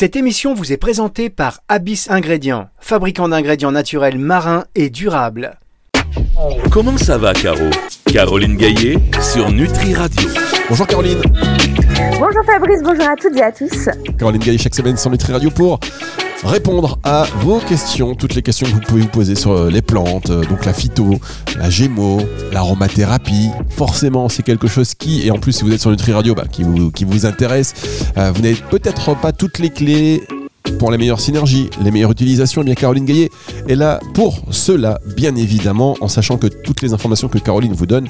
Cette émission vous est présentée par Abyss Ingrédients, fabricant d'ingrédients naturels marins et durables. Comment ça va, Caro Caroline Gaillet sur Nutri Radio. Bonjour Caroline. Bonjour Fabrice, bonjour à toutes et à tous. Caroline Gaillet chaque semaine sur Nutri Radio pour répondre à vos questions, toutes les questions que vous pouvez vous poser sur euh, les plantes, euh, donc la phyto, la gémo, l'aromathérapie. Forcément, c'est quelque chose qui, et en plus si vous êtes sur Nutri Radio, bah, qui, vous, qui vous intéresse, euh, vous n'avez peut-être pas toutes les clés pour les meilleures synergies, les meilleures utilisations, eh bien Caroline Gaillet est là pour cela, bien évidemment, en sachant que toutes les informations que Caroline vous donne,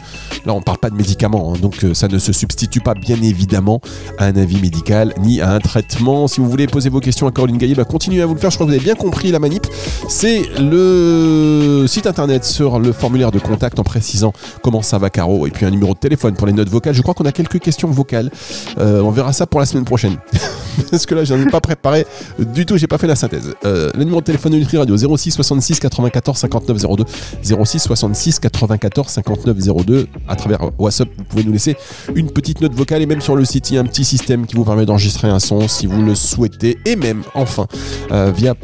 là on ne parle pas de médicaments, hein, donc euh, ça ne se substitue pas bien évidemment à un avis médical ni à un traitement. Si vous voulez poser vos questions à Caroline Gaillet, bah, continuez à vous le faire, je crois que vous avez bien compris la manip. C'est le site internet sur le formulaire de contact en précisant comment ça va Caro, et puis un numéro de téléphone pour les notes vocales. Je crois qu'on a quelques questions vocales, euh, on verra ça pour la semaine prochaine. Parce que là, je n'en ai pas préparé du tout, j'ai pas fait la synthèse. Euh, le numéro de téléphone de Radio 06 66 94 59 02 06 66 94 59 02 à travers WhatsApp, vous pouvez nous laisser une petite note vocale. Et même sur le site, il y a un petit système qui vous permet d'enregistrer un son si vous le souhaitez. Et même enfin euh, via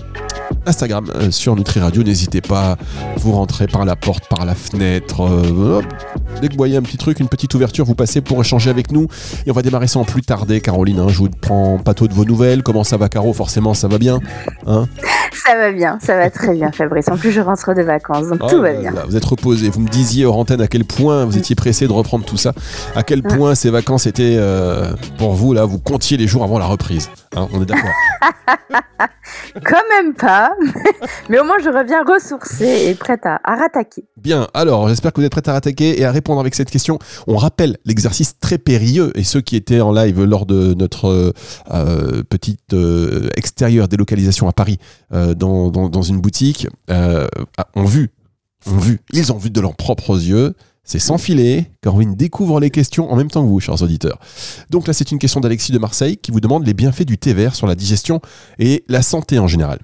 Instagram euh, sur Nutri Radio. N'hésitez pas, vous rentrez par la porte, par la fenêtre. Euh, dès que vous voyez un petit truc, une petite ouverture, vous passez pour échanger avec nous. Et on va démarrer sans plus tarder, Caroline. Hein. je vous prends pas tôt de vos nouvelles. Comment ça va, Caro? Forcément, ça va bien. Hein? ça va bien, ça va très bien, Fabrice. En plus, je rentre de vacances, donc tout va oh bien. vous êtes reposé. Vous me disiez hors antenne à quel point vous étiez pressé de reprendre tout ça. À quel point ces vacances étaient euh, pour vous, là, vous comptiez les jours avant la reprise. Hein, on est d'accord Quand même pas. Mais au moins, je reviens ressourcée et prête à, rattaquer. Bien, alors j'espère que vous êtes prête à rattaquer et à répondre avec cette question. On rappelle l'exercice très périlleux et ceux qui étaient en live lors de notre euh, petite euh, extérieure délocalisation à Paris euh, dans, une boutique ont vu, ont vu, ils ont vu de leurs propres yeux c'est sans filet. Caroline découvre les questions en même temps que vous, chers auditeurs. Donc là, c'est une question d'Alexis de Marseille qui vous demande les bienfaits du thé vert sur la digestion et la santé en général.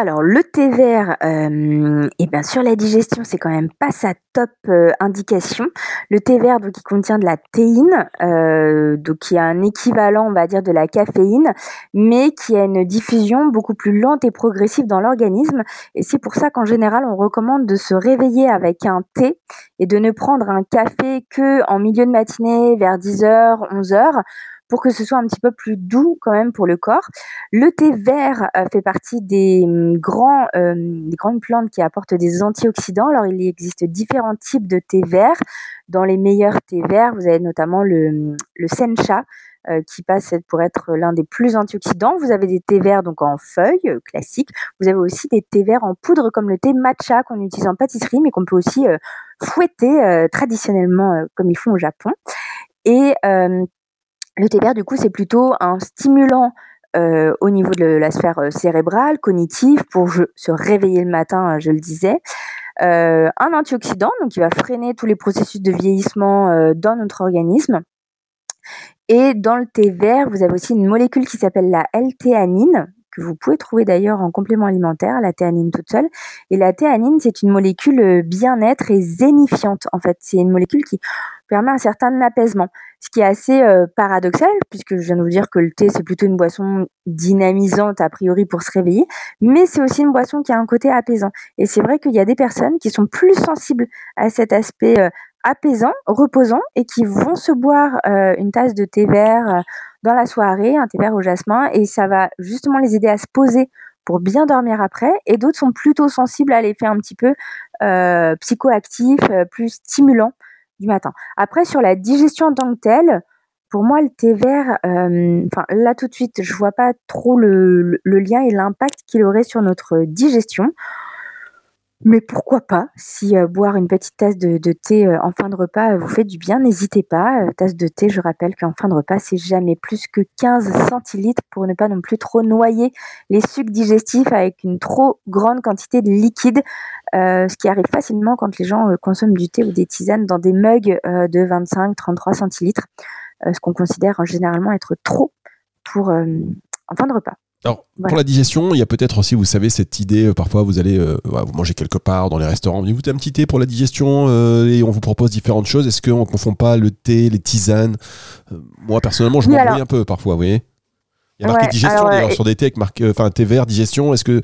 Alors le thé vert, euh, eh bien sur la digestion, c'est quand même pas sa top euh, indication. Le thé vert, donc, il contient de la théine, euh, donc qui a un équivalent, on va dire, de la caféine, mais qui a une diffusion beaucoup plus lente et progressive dans l'organisme. Et c'est pour ça qu'en général, on recommande de se réveiller avec un thé et de ne prendre un café que en milieu de matinée, vers 10h, 11h pour que ce soit un petit peu plus doux quand même pour le corps. Le thé vert euh, fait partie des, hum, grands, euh, des grandes plantes qui apportent des antioxydants. Alors il existe différents types de thé vert. Dans les meilleurs thés verts, vous avez notamment le, hum, le sencha, euh, qui passe pour être l'un des plus antioxydants. Vous avez des thés verts donc en feuilles classiques. Vous avez aussi des thés verts en poudre comme le thé matcha qu'on utilise en pâtisserie, mais qu'on peut aussi fouetter traditionnellement comme ils font au Japon. Et le thé vert, du coup, c'est plutôt un stimulant euh, au niveau de la sphère euh, cérébrale, cognitive, pour se réveiller le matin, euh, je le disais. un antioxydant, donc qui va freiner tous les processus de vieillissement dans notre organisme. Et dans le thé vert, vous avez aussi une molécule qui s'appelle la L-théanine, que vous pouvez trouver d'ailleurs en complément alimentaire, la théanine toute seule. Et la théanine, c'est une molécule bien-être et zénifiante, en fait. C'est une molécule qui permet un certain apaisement. Ce qui est assez euh, paradoxal, puisque je viens de vous dire que le thé, c'est plutôt une boisson dynamisante, a priori, pour se réveiller, mais c'est aussi une boisson qui a un côté apaisant. Et c'est vrai qu'il y a des personnes qui sont plus sensibles à cet aspect euh, apaisant, reposant, et qui vont se boire euh, une tasse de thé vert dans la soirée, un thé vert au jasmin, et ça va justement les aider à se poser pour bien dormir après, et d'autres sont plutôt sensibles à l'effet un petit peu psychoactif, plus stimulant du matin. Après, sur la digestion en tant pour moi, le thé vert, euh, là tout de suite, je vois pas trop le, lien et l'impact qu'il aurait sur notre digestion. Mais pourquoi pas Si euh, boire une petite tasse de, thé euh, en fin de repas vous fait du bien, n'hésitez pas. tasse de thé, je rappelle qu'en fin de repas, c'est jamais plus que 15 centilitres pour ne pas non plus trop noyer les sucs digestifs avec une trop grande quantité de liquide. Euh, ce qui arrive facilement quand les gens euh, consomment du thé ou des tisanes dans des mugs euh, de 25-33 centilitres, ce qu'on considère généralement être trop pour en fin de repas. Alors, pour la digestion, il y a peut-être aussi, vous savez, cette idée, parfois vous allez vous manger quelque part dans les restaurants, vous goûtez un petit thé pour la digestion et on vous propose différentes choses. Est-ce qu'on ne confond pas le thé, les tisanes? Moi, personnellement, je m'embrouille un peu parfois, vous voyez Il y a marqué Ouais, digestion alors, d'ailleurs euh, sur des thés avec marqué, euh, enfin thé vert, digestion. Est-ce que,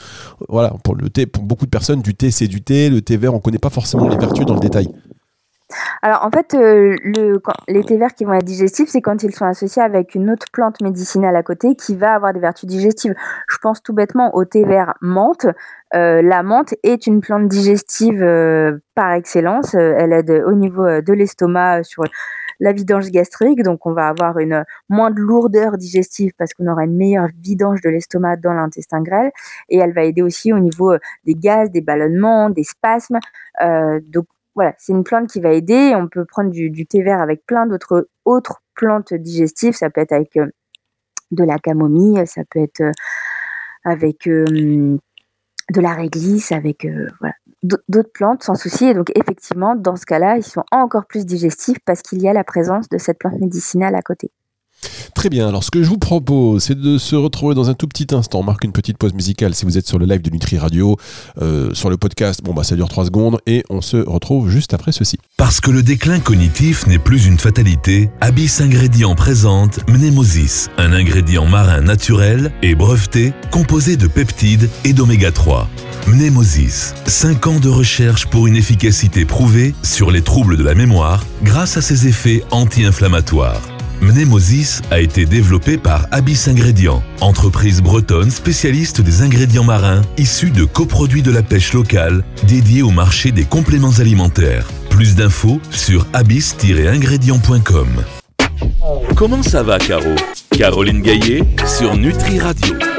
voilà, pour le thé, pour beaucoup de personnes, du thé c'est du thé, le thé vert, on connaît pas forcément les vertus dans le détail. Alors en fait, euh, les thés verts qui vont être digestifs, c'est quand ils sont associés avec une autre plante médicinale à côté qui va avoir des vertus digestives. Je pense tout bêtement au thé vert menthe. Euh, la menthe est une plante digestive euh, par excellence. Elle aide au niveau de l'estomac sur la vidange gastrique, donc on va avoir une moins de lourdeur digestive parce qu'on aura une meilleure vidange de l'estomac dans l'intestin grêle, et elle va aider aussi au niveau des gaz, des ballonnements, des spasmes. Voilà, c'est une plante qui va aider. On peut prendre du, thé vert avec plein d'autres autres plantes digestives. Ça peut être avec euh, de la camomille, ça peut être euh, avec euh, de la réglisse, avec d'autres plantes sans souci. Et donc effectivement, dans ce cas-là, ils sont encore plus digestifs parce qu'il y a la présence de cette plante médicinale à côté. Très bien, alors ce que je vous propose, c'est de se retrouver dans un tout petit instant. On marque une petite pause musicale si vous êtes sur le live de Nutri Radio. Euh, sur le podcast, bon bah ça dure 3 secondes et on se retrouve juste après ceci. Parce que le déclin cognitif n'est plus une fatalité, Abyss Ingrédients présente Mnemosis, un ingrédient marin naturel et breveté composé de peptides et d'oméga 3. Mnemosis, 5 ans de recherche pour une efficacité prouvée sur les troubles de la mémoire grâce à ses effets anti-inflammatoires. Mnemosis a été développé par Abyss Ingrédients, entreprise bretonne spécialiste des ingrédients marins issus de coproduits de la pêche locale dédiés au marché des compléments alimentaires. Plus d'infos sur abyss-ingrédients.com. Comment ça va, Caro? Caroline Gaillet sur Nutri Radio.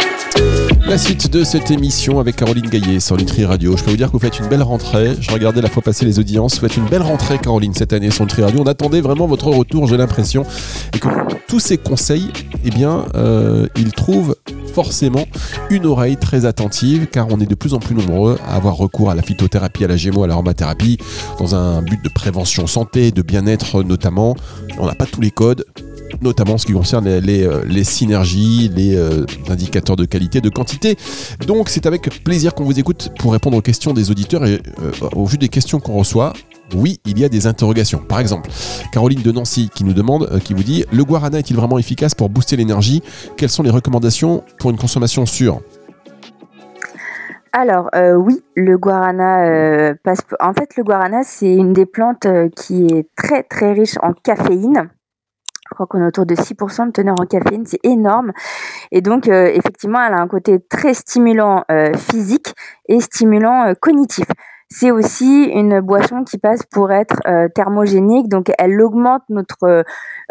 La suite de cette émission avec Caroline Gaillet sur Nutri Radio. Je peux vous dire que vous faites une belle rentrée. Je regardais la fois passée les audiences. Vous faites une belle rentrée, Caroline, cette année sur Nutri Radio. On attendait vraiment votre retour, j'ai l'impression. Et que tous ces conseils, eh bien, euh, ils trouvent forcément une oreille très attentive car on est de plus en plus nombreux à avoir recours à la phytothérapie, à la gémo, à l'aromathérapie dans un but de prévention santé, de bien-être notamment. On n'a pas tous les codes, notamment en ce qui concerne les, euh, synergies, les euh, indicateurs de qualité, de quantité. Donc c'est avec plaisir qu'on vous écoute pour répondre aux questions des auditeurs et euh, au vu des questions qu'on reçoit. Oui, il y a des interrogations. Par exemple, Caroline de Nancy qui nous demande, qui vous dit, le guarana est-il vraiment efficace pour booster l'énergie? Quelles sont les recommandations pour une consommation sûre? Alors oui, le guarana passe. En fait, le guarana c'est une des plantes qui est très très riche en caféine. Je crois qu'on est autour de 6% de teneur en caféine, c'est énorme. Et donc, euh, effectivement, elle a un côté très stimulant euh, physique et stimulant euh, cognitif. C'est aussi une boisson qui passe pour être thermogénique, donc elle augmente notre,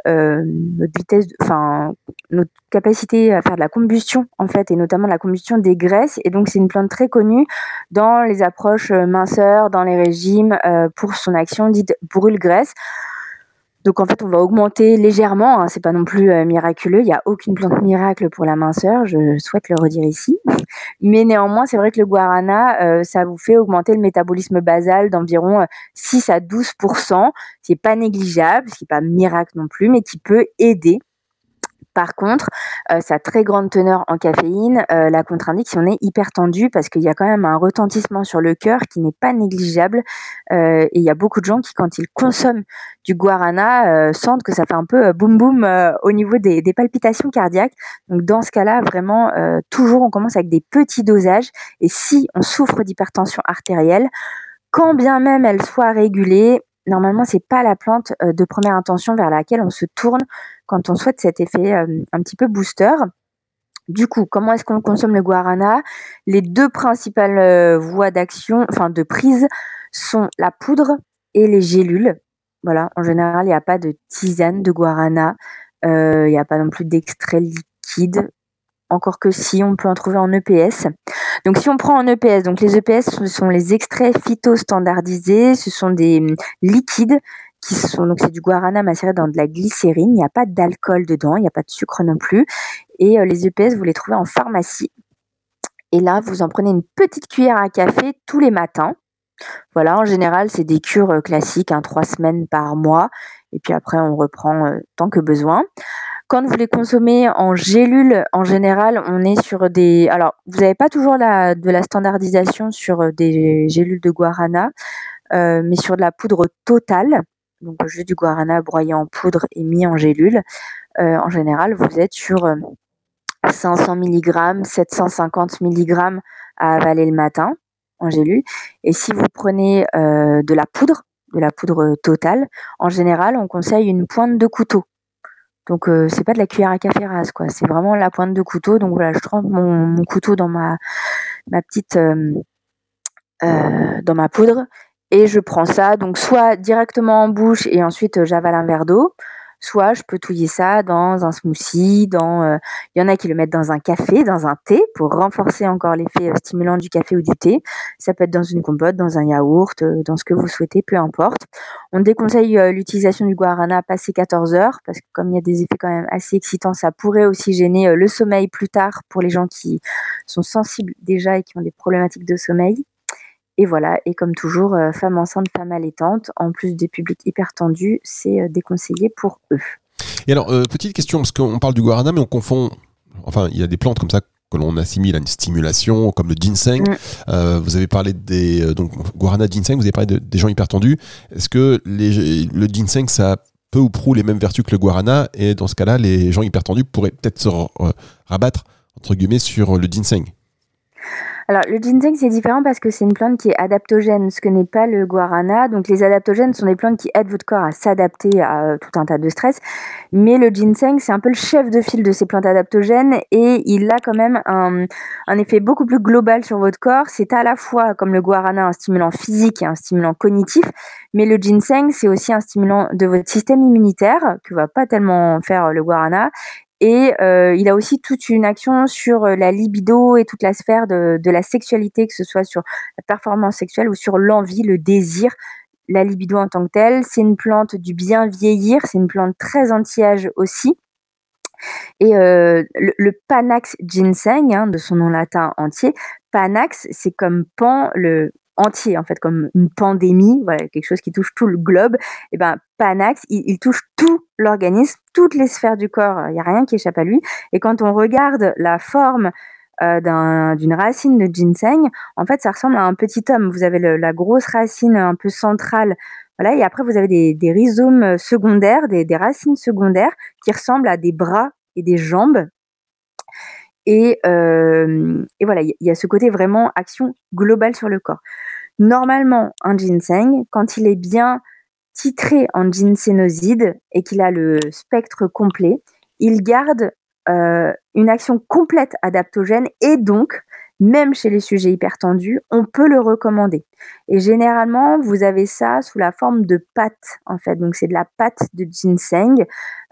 vitesse, enfin notre capacité à faire de la combustion en fait, et notamment la combustion des graisses. Et donc c'est une plante très connue dans les approches minceurs, dans les régimes pour son action dite brûle-graisse. Donc en fait, on va augmenter légèrement. Hein, c'est pas non plus euh, miraculeux. Il n'y a aucune plante miracle pour la minceur. Je souhaite le redire ici. Mais néanmoins, c'est vrai que le guarana, euh, ça vous fait augmenter le métabolisme basal d'environ euh, 6 à 12 C'est pas négligeable, ce qui n'est pas miracle non plus, mais qui peut aider. Par contre, euh, sa très grande teneur en caféine euh, la contre-indique si on est hyper tendu parce qu'il y a quand même un retentissement sur le cœur qui n'est pas négligeable. Euh, et il y a beaucoup de gens qui, quand ils consomment du guarana, sentent que ça fait un peu boum boum au niveau des, palpitations cardiaques. Donc dans ce cas-là, vraiment, toujours on commence avec des petits dosages. Et si on souffre d'hypertension artérielle, quand bien même elle soit régulée, normalement c'est pas la plante euh, de première intention vers laquelle on se tourne quand on souhaite cet effet euh, un petit peu booster. Du coup, comment est-ce qu'on consomme le guarana? Les deux principales euh, voies d'action, enfin de prise, sont la poudre et les gélules. Voilà, en général, il n'y a pas de tisane de guarana, il n'y a pas non plus d'extrait liquide, encore que si, on peut en trouver en EPS. Donc si on prend en EPS, donc les EPS ce sont les extraits phytostandardisés, ce sont des hum, liquides qui sont donc c'est du guarana macéré dans de la glycérine, il n'y a pas d'alcool dedans, il n'y a pas de sucre non plus et euh, les EPS vous les trouvez en pharmacie. Et là, vous en prenez une petite cuillère à café tous les matins. Voilà, en général, c'est des cures euh, classiques, hein, trois semaines par mois. Et puis après, on reprend euh, tant que besoin. Quand vous les consommez en gélule, en général, on est sur des. Alors, vous n'avez pas toujours la, de la standardisation sur euh, des gélules de guarana, euh, mais sur de la poudre totale, donc juste du guarana broyé en poudre et mis en gélule. Euh, en général, vous êtes sur euh, 500 mg, 750 mg à avaler le matin en gélule. Et si vous prenez de la poudre, de la poudre totale, en général, on conseille une pointe de couteau. Donc c'est pas de la cuillère à café rase quoi, c'est vraiment la pointe de couteau. Donc voilà, je trempe mon, couteau dans ma petite dans ma poudre et je prends ça donc soit directement en bouche et ensuite j'avale un verre d'eau, Soit je peux touiller ça dans un smoothie, dans euh, il y en a qui le mettent dans un café, dans un thé pour renforcer encore l'effet euh, stimulant du café ou du thé. Ça peut être dans une compote, dans un yaourt, euh, dans ce que vous souhaitez, peu importe. On déconseille l'utilisation du guarana passé 14 heures parce que comme il y a des effets quand même assez excitants, ça pourrait aussi gêner le sommeil plus tard pour les gens qui sont sensibles déjà et qui ont des problématiques de sommeil. Et voilà, et comme toujours, euh, femmes enceintes, femmes allaitantes, en plus des publics hyper tendus, c'est euh, déconseillé pour eux. Et alors, euh, petite question, parce qu'on parle du guarana, mais on confond. Enfin, il y a des plantes comme ça que l'on assimile à une stimulation, comme le ginseng. Mm. vous avez parlé des. donc, guarana, ginseng, vous avez parlé des gens hyper tendus. Est-ce que les, le ginseng, ça a peu ou prou les mêmes vertus que le guarana? Et dans ce cas-là, les gens hyper tendus pourraient peut-être se rabattre, entre guillemets, sur le ginseng alors, le ginseng, c'est différent parce que c'est une plante qui est adaptogène, ce que n'est pas le guarana. Donc, les adaptogènes sont des plantes qui aident votre corps à s'adapter à euh, tout un tas de stress. Mais le ginseng, c'est un peu le chef de file de ces plantes adaptogènes et il a quand même un, effet beaucoup plus global sur votre corps. C'est à la fois, comme le guarana, un stimulant physique et un stimulant cognitif. Mais le ginseng, c'est aussi un stimulant de votre système immunitaire, que va pas tellement faire le guarana, et euh, il a aussi toute une action sur euh, la libido et toute la sphère de, la sexualité, que ce soit sur la performance sexuelle ou sur l'envie, le désir, la libido en tant que telle. C'est une plante du bien vieillir, c'est une plante très anti-âge aussi. Et euh, le, Panax ginseng, hein, de son nom latin entier, Panax, c'est comme pan, le, entier en fait comme une pandémie voilà quelque chose qui touche tout le globe. Et eh ben Panax il, touche tout l'organisme toutes les sphères du corps. Il y a rien qui échappe à lui. Et quand on regarde la forme euh, d'une racine de ginseng en fait ça ressemble à un petit homme. Vous avez la grosse racine un peu centrale voilà et après vous avez des, des rhizomes secondaires des, des racines secondaires qui ressemblent à des bras et des jambes et, euh, et voilà, il y a ce côté vraiment action globale sur le corps. Normalement, un ginseng, quand il est bien titré en ginsénoside et qu'il a le spectre complet, il garde euh, une action complète adaptogène et donc, même chez les sujets hypertendus, on peut le recommander. Et généralement, vous avez ça sous la forme de pâte, en fait. Donc, c'est de la pâte de ginseng.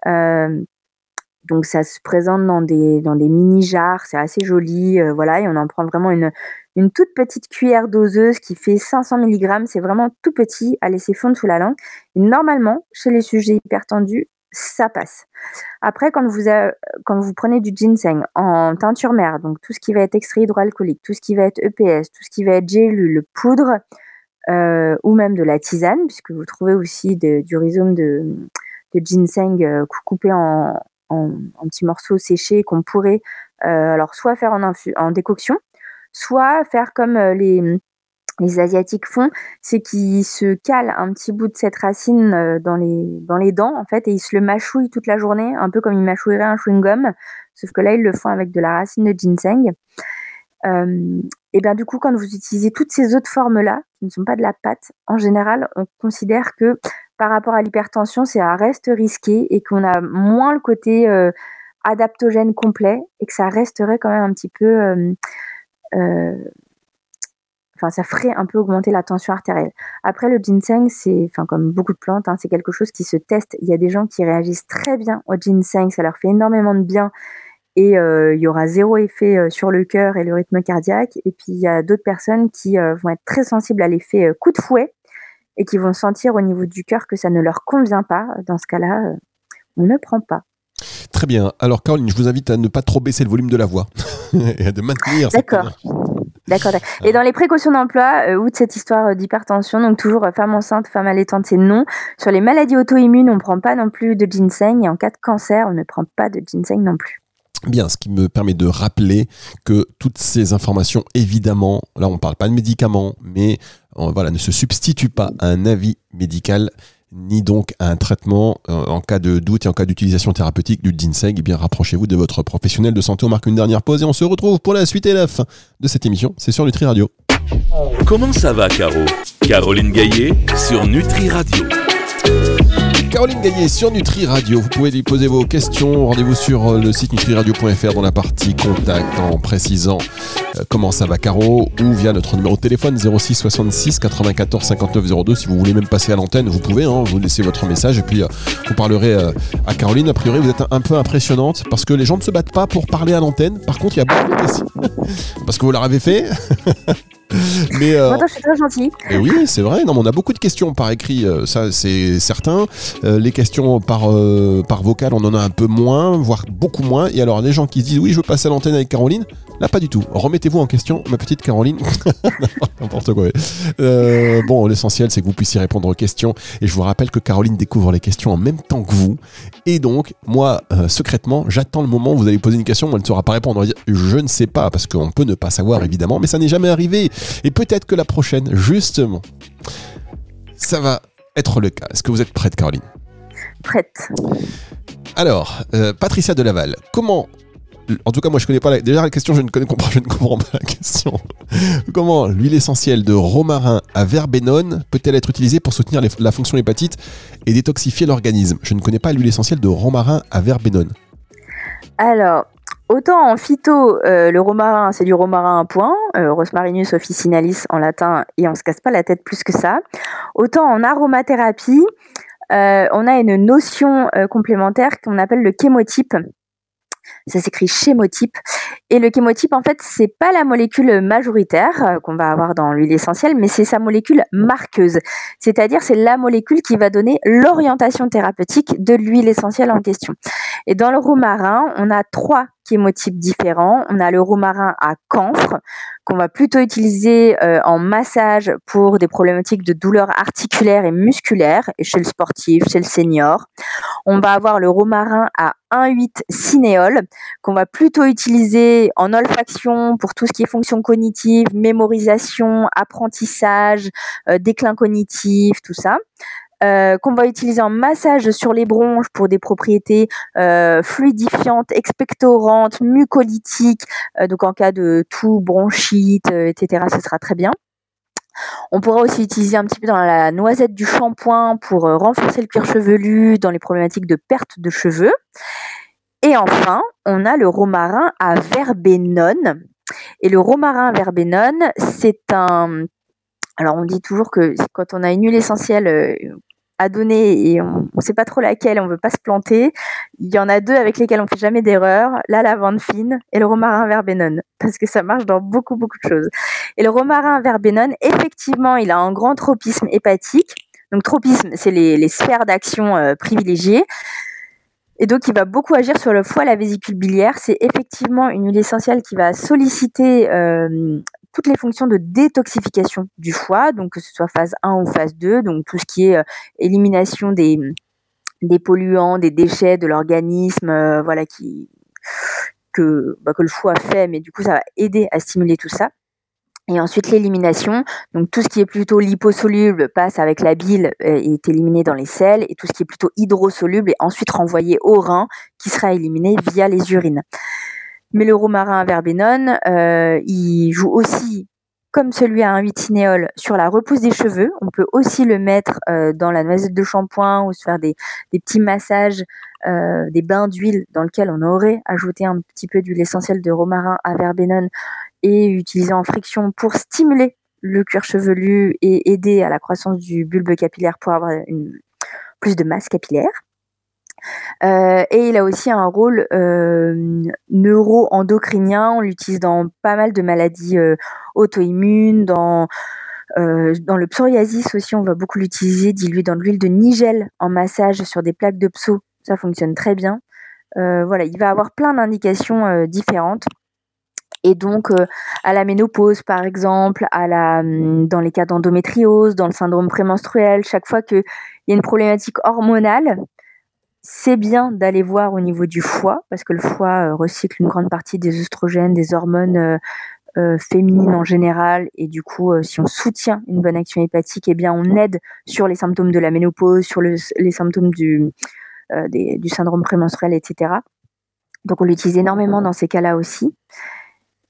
Euh, donc ça se présente dans des, dans des mini jars, c'est assez joli, euh, voilà, et on en prend vraiment une, une toute petite cuillère doseuse qui fait 500 mg, c'est vraiment tout petit à laisser fondre sous la langue. Et normalement, chez les sujets hypertendus, ça passe. Après, quand vous, quand vous prenez du ginseng en teinture mère, donc tout ce qui va être extrait hydroalcoolique, tout ce qui va être EPS, tout ce qui va être gélule, poudre, euh, ou même de la tisane, puisque vous trouvez aussi du rhizome de, de ginseng euh, coupé en, en, petits morceaux séchés qu'on pourrait euh, alors soit faire en, décoction, soit faire comme euh, les, les asiatiques font, c'est qu'ils se calent un petit bout de cette racine euh, dans les, dans les dents en fait et ils se le mâchouillent toute la journée, un peu comme ils mâchouilleraient un chewing-gum, sauf que là ils le font avec de la racine de ginseng. Et bien du coup, quand vous utilisez toutes ces autres formes-là, qui ne sont pas de la pâte, en général, on considère que par rapport à l'hypertension, c'est un reste risqué et qu'on a moins le côté euh, adaptogène complet et que ça resterait quand même un petit peu. Euh, euh, enfin, ça ferait un peu augmenter la tension artérielle. Après, le ginseng, c'est, comme beaucoup de plantes, hein, c'est quelque chose qui se teste. Il y a des gens qui réagissent très bien au ginseng, ça leur fait énormément de bien et il y aura zéro effet sur le cœur et le rythme cardiaque. Et puis il y a d'autres personnes qui vont être très sensibles à l'effet coup de fouet et qui vont sentir au niveau du cœur que ça ne leur convient pas, dans ce cas-là, euh, on ne prend pas. Très bien. Alors Caroline, je vous invite à ne pas trop baisser le volume de la voix et à de maintenir. D'accord. D'accord. Et dans les précautions d'emploi, euh, ou de cette histoire euh, d'hypertension, donc toujours femme enceinte, femme allaitante, c'est non. Sur les maladies auto-immunes, on ne prend pas non plus de ginseng. Et en cas de cancer, on ne prend pas de ginseng non plus. Bien, ce qui me permet de rappeler que toutes ces informations, évidemment, là on ne parle pas de médicaments, mais voilà, ne se substituent pas à un avis médical ni donc à un traitement euh, en cas de doute et en cas d'utilisation thérapeutique du ginseng. Eh bien, rapprochez-vous de votre professionnel de santé. On marque une dernière pause et on se retrouve pour la suite et la fin de cette émission. C'est sur Nutri Radio. Comment ça va, Caro? Caroline Gaillet sur Nutri Radio. Caroline Gaillet sur Nutri Radio. Vous pouvez lui poser vos questions. Rendez-vous sur euh, le site nutriradio.fr dans la partie contact en précisant euh, comment ça va Caro ou via notre numéro de téléphone 06 66 94 59 02. Si vous voulez même passer à l'antenne, vous pouvez. Hein, vous laissez votre message et puis euh, vous parlerez à Caroline. A priori, vous êtes un peu impressionnante parce que les gens ne se battent pas pour parler à l'antenne. Par contre, il y a beaucoup de questions. parce que vous l'avez fait. Mais euh, je suis très gentil. Et oui, c'est vrai. Non, on a beaucoup de questions par écrit, euh, ça c'est certain. Euh, les questions par, par vocal, on en a un peu moins, voire beaucoup moins. Et alors, les gens qui se disent oui, je veux passer à l'antenne avec Caroline, là pas du tout. Remettez-vous en question, ma petite Caroline. N'importe quoi. bon, l'essentiel c'est que vous puissiez répondre aux questions. Et je vous rappelle que Caroline découvre les questions en même temps que vous. Et donc, moi, secrètement, j'attends le moment où vous allez poser une question, elle ne saura pas répondre. On va dire je ne sais pas, parce qu'on peut ne pas savoir évidemment, mais ça n'est jamais arrivé. Et peut-être que la prochaine, justement, ça va être le cas. Est-ce que vous êtes prête, Caroline? Prête. Alors, euh, Patricia de Laval, comment en tout cas, moi, je connais pas la... Déjà, la question, je ne, connais, ne comprends pas la question. Comment l'huile essentielle de romarin à verbenone peut-elle être utilisée pour soutenir la fonction hépatite et détoxifier l'organisme? Je ne connais pas l'huile essentielle de romarin à verbenone. Alors, Autant en phyto, euh, le romarin, c'est du romarin à point, euh, Rosmarinus officinalis en latin, et on se casse pas la tête plus que ça. Autant en aromathérapie, euh, on a une notion complémentaire qu'on appelle le chémotype. Ça s'écrit chémotype. Et le chémotype, en fait, c'est pas la molécule majoritaire qu'on va avoir dans l'huile essentielle, mais c'est sa molécule marqueuse. C'est-à-dire, c'est la molécule qui va donner l'orientation thérapeutique de l'huile essentielle en question. Et dans le romarin, on a trois chémotypes différents. On a le romarin à camphre qu'on va plutôt utiliser euh, en massage pour des problématiques de douleurs articulaires et musculaires, et chez le sportif, chez le senior. On va avoir le romarin à 1,8 cinéole qu'on va plutôt utiliser en olfaction pour tout ce qui est fonction cognitive, mémorisation, apprentissage, euh, déclin cognitif, tout ça. Euh, qu'on va utiliser en massage sur les bronches pour des propriétés euh, fluidifiantes, expectorantes, mucolytiques. Euh, donc en cas de toux, bronchite, etc., ce sera très bien. On pourra aussi utiliser un petit peu dans la noisette du shampoing pour renforcer le cuir chevelu dans les problématiques de perte de cheveux. Et enfin, on a le romarin à verbenone. Et le romarin à verbenone, c'est un alors on dit toujours que quand on a une huile essentielle à et on ne sait pas trop laquelle, on veut pas se planter. Il y en a deux avec lesquelles on fait jamais d'erreur, la lavande fine et le romarin verbenone, parce que ça marche dans beaucoup beaucoup de choses. Et le romarin verbenone, effectivement, il a un grand tropisme hépatique. Donc tropisme, c'est les, sphères d'action euh, privilégiées. Et donc, il va beaucoup agir sur le foie, la vésicule biliaire. C'est effectivement une huile essentielle qui va solliciter euh, toutes les fonctions de détoxification du foie, donc que ce soit phase 1 ou phase 2, donc tout ce qui est euh, élimination des, polluants, des déchets de l'organisme, euh, voilà, qui, que, bah, que le foie fait, mais du coup, ça va aider à stimuler tout ça. Et ensuite l'élimination, donc tout ce qui est plutôt liposoluble passe avec la bile et euh, est éliminé dans les selles, et tout ce qui est plutôt hydrosoluble est ensuite renvoyé au rein qui sera éliminé via les urines. Mais le romarin à verbenone, euh, il joue aussi comme celui à un cinéole sur la repousse des cheveux. On peut aussi le mettre euh, dans la noisette de shampoing ou se faire des, petits massages, euh, des bains d'huile dans lesquels on aurait ajouté un petit peu d'huile essentielle de romarin à verbenone et utiliser en friction pour stimuler le cuir chevelu et aider à la croissance du bulbe capillaire pour avoir plus de masse capillaire. Euh, et il a aussi un rôle euh, neuro-endocrinien. On l'utilise dans pas mal de maladies euh, auto-immunes, dans dans le psoriasis aussi, on va beaucoup l'utiliser dilué dans de l'huile de nigel en massage sur des plaques de pso. Ça fonctionne très bien. voilà, il va avoir plein d'indications différentes. Et donc, à la ménopause, par exemple, à la, hum, dans les cas d'endométriose, dans le syndrome prémenstruel, chaque fois qu'il y a une problématique hormonale, c'est bien d'aller voir au niveau du foie, parce que le foie euh, recycle une grande partie des oestrogènes, des hormones euh, féminine en général et du coup si on soutient une bonne action hépatique eh bien on aide sur les symptômes de la ménopause sur les symptômes du, du syndrome prémenstruel etc donc on l'utilise énormément dans ces cas-là aussi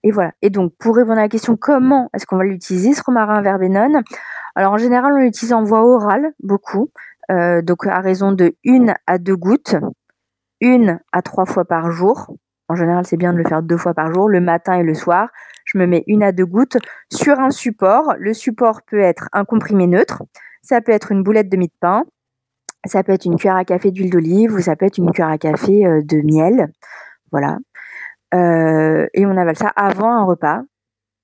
et voilà. Et donc, pour répondre à la question comment est-ce qu'on va l'utiliser, ce romarin verbenone Alors, en général, on l'utilise en voie orale, beaucoup. Euh, donc, à raison de une à deux gouttes, une à trois fois par jour. En général, c'est bien de le faire deux fois par jour, le matin et le soir. Je me mets une à deux gouttes sur un support. Le support peut être un comprimé neutre, ça peut être une boulette de mie de pain, ça peut être une cuillère à café d'huile d'olive ou ça peut être une cuillère à café euh, de miel. Voilà. Euh, et on avale ça avant un repas.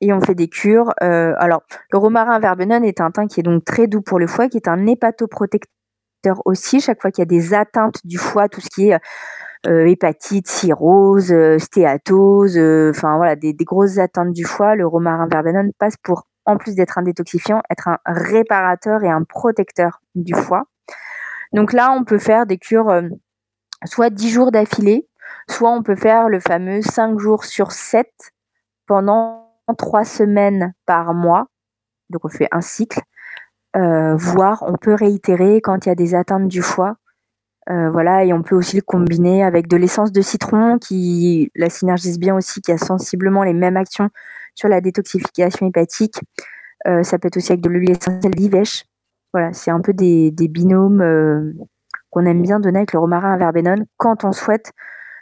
Et on fait des cures. Alors, le romarin verbenone est un thym qui est donc très doux pour le foie, qui est un hépatoprotecteur aussi. Chaque fois qu'il y a des atteintes du foie, tout ce qui est euh, hépatite, cirrhose, stéatose, enfin voilà, des, des, grosses atteintes du foie, le romarin verbenone passe pour, en plus d'être un détoxifiant, être un réparateur et un protecteur du foie. Donc là, on peut faire des cures soit 10 jours d'affilée, Soit on peut faire le fameux 5 jours sur 7 pendant 3 semaines par mois. Donc on fait un cycle. Euh, voire on peut réitérer quand il y a des atteintes du foie. Euh, voilà, et on peut aussi le combiner avec de l'essence de citron qui la synergise bien aussi, qui a sensiblement les mêmes actions sur la détoxification hépatique. Euh, ça peut être aussi avec de l'huile essentielle d'ivèche. Voilà, c'est un peu des, binômes qu'on aime bien donner avec le romarin à verbenone quand on souhaite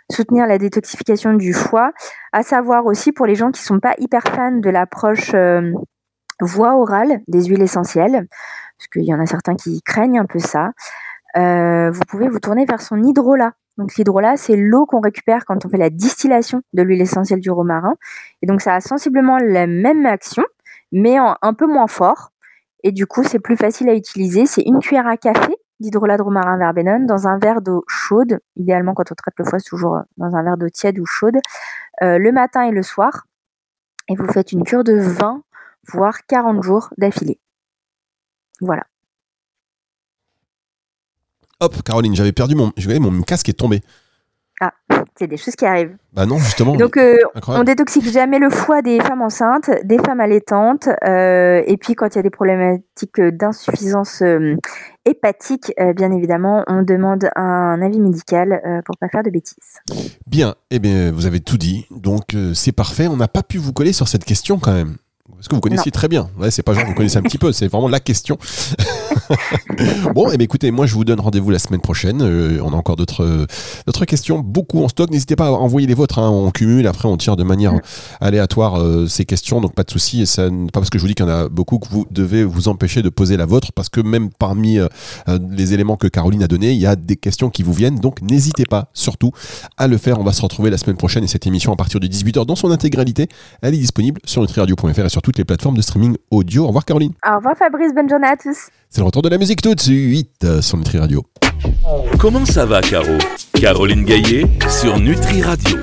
soutenir la détoxification du foie, à savoir aussi pour les gens qui sont pas hyper fans de l'approche voie orale des huiles essentielles, parce qu'il y en a certains qui craignent un peu ça, euh, vous pouvez vous tourner vers son hydrolat. Donc l'hydrolat, c'est l'eau qu'on récupère quand on fait la distillation de l'huile essentielle du romarin. Et donc ça a sensiblement la même action, mais un peu moins fort. Et du coup, c'est plus facile à utiliser. C'est une cuillère à café d'hydrolat de romarin verbenone dans un verre d'eau chaude, idéalement quand on traite le foie, toujours dans un verre d'eau tiède ou chaude, euh, le matin et le soir. Et vous faites une cure de 20, voire 40 jours d'affilée. Voilà. Hop, Caroline, j'avais perdu mon, mon casque est tombé. Ah, c'est des choses qui arrivent. Bah non, justement. Donc, euh, on détoxique jamais le foie des femmes enceintes, des femmes allaitantes, euh, et puis quand il y a des problématiques d'insuffisance euh, hépatique, bien évidemment, on demande un avis médical pour pas faire de bêtises. Bien, eh bien, vous avez tout dit, donc c'est parfait. On n'a pas pu vous coller sur cette question quand même. Parce que vous connaissiez très bien? Ouais, c'est pas genre vous connaissez un petit peu, c'est vraiment la question. bon, et eh bien, écoutez, moi je vous donne rendez-vous la semaine prochaine. Euh, on a encore d'autres d'autres questions, beaucoup en stock. N'hésitez pas à envoyer les vôtres. Hein. On cumule, après on tire de manière aléatoire euh, ces questions, donc pas de souci. Et ça, pas parce que je vous dis qu'il y en a beaucoup que vous devez vous empêcher de poser la vôtre, parce que même parmi euh, les éléments que Caroline a donnés, il y a des questions qui vous viennent. Donc n'hésitez pas, surtout, à le faire. On va se retrouver la semaine prochaine et cette émission à partir de 18h dans son intégralité, elle est disponible sur nutriradio.fr et sur toutes les plateformes de streaming audio. Au revoir Caroline. Au revoir Fabrice, bonne journée à tous. C'est le retour de la musique tout de suite sur Nutri Radio. Comment ça va Caro? Caroline Gaillet sur Nutri Radio.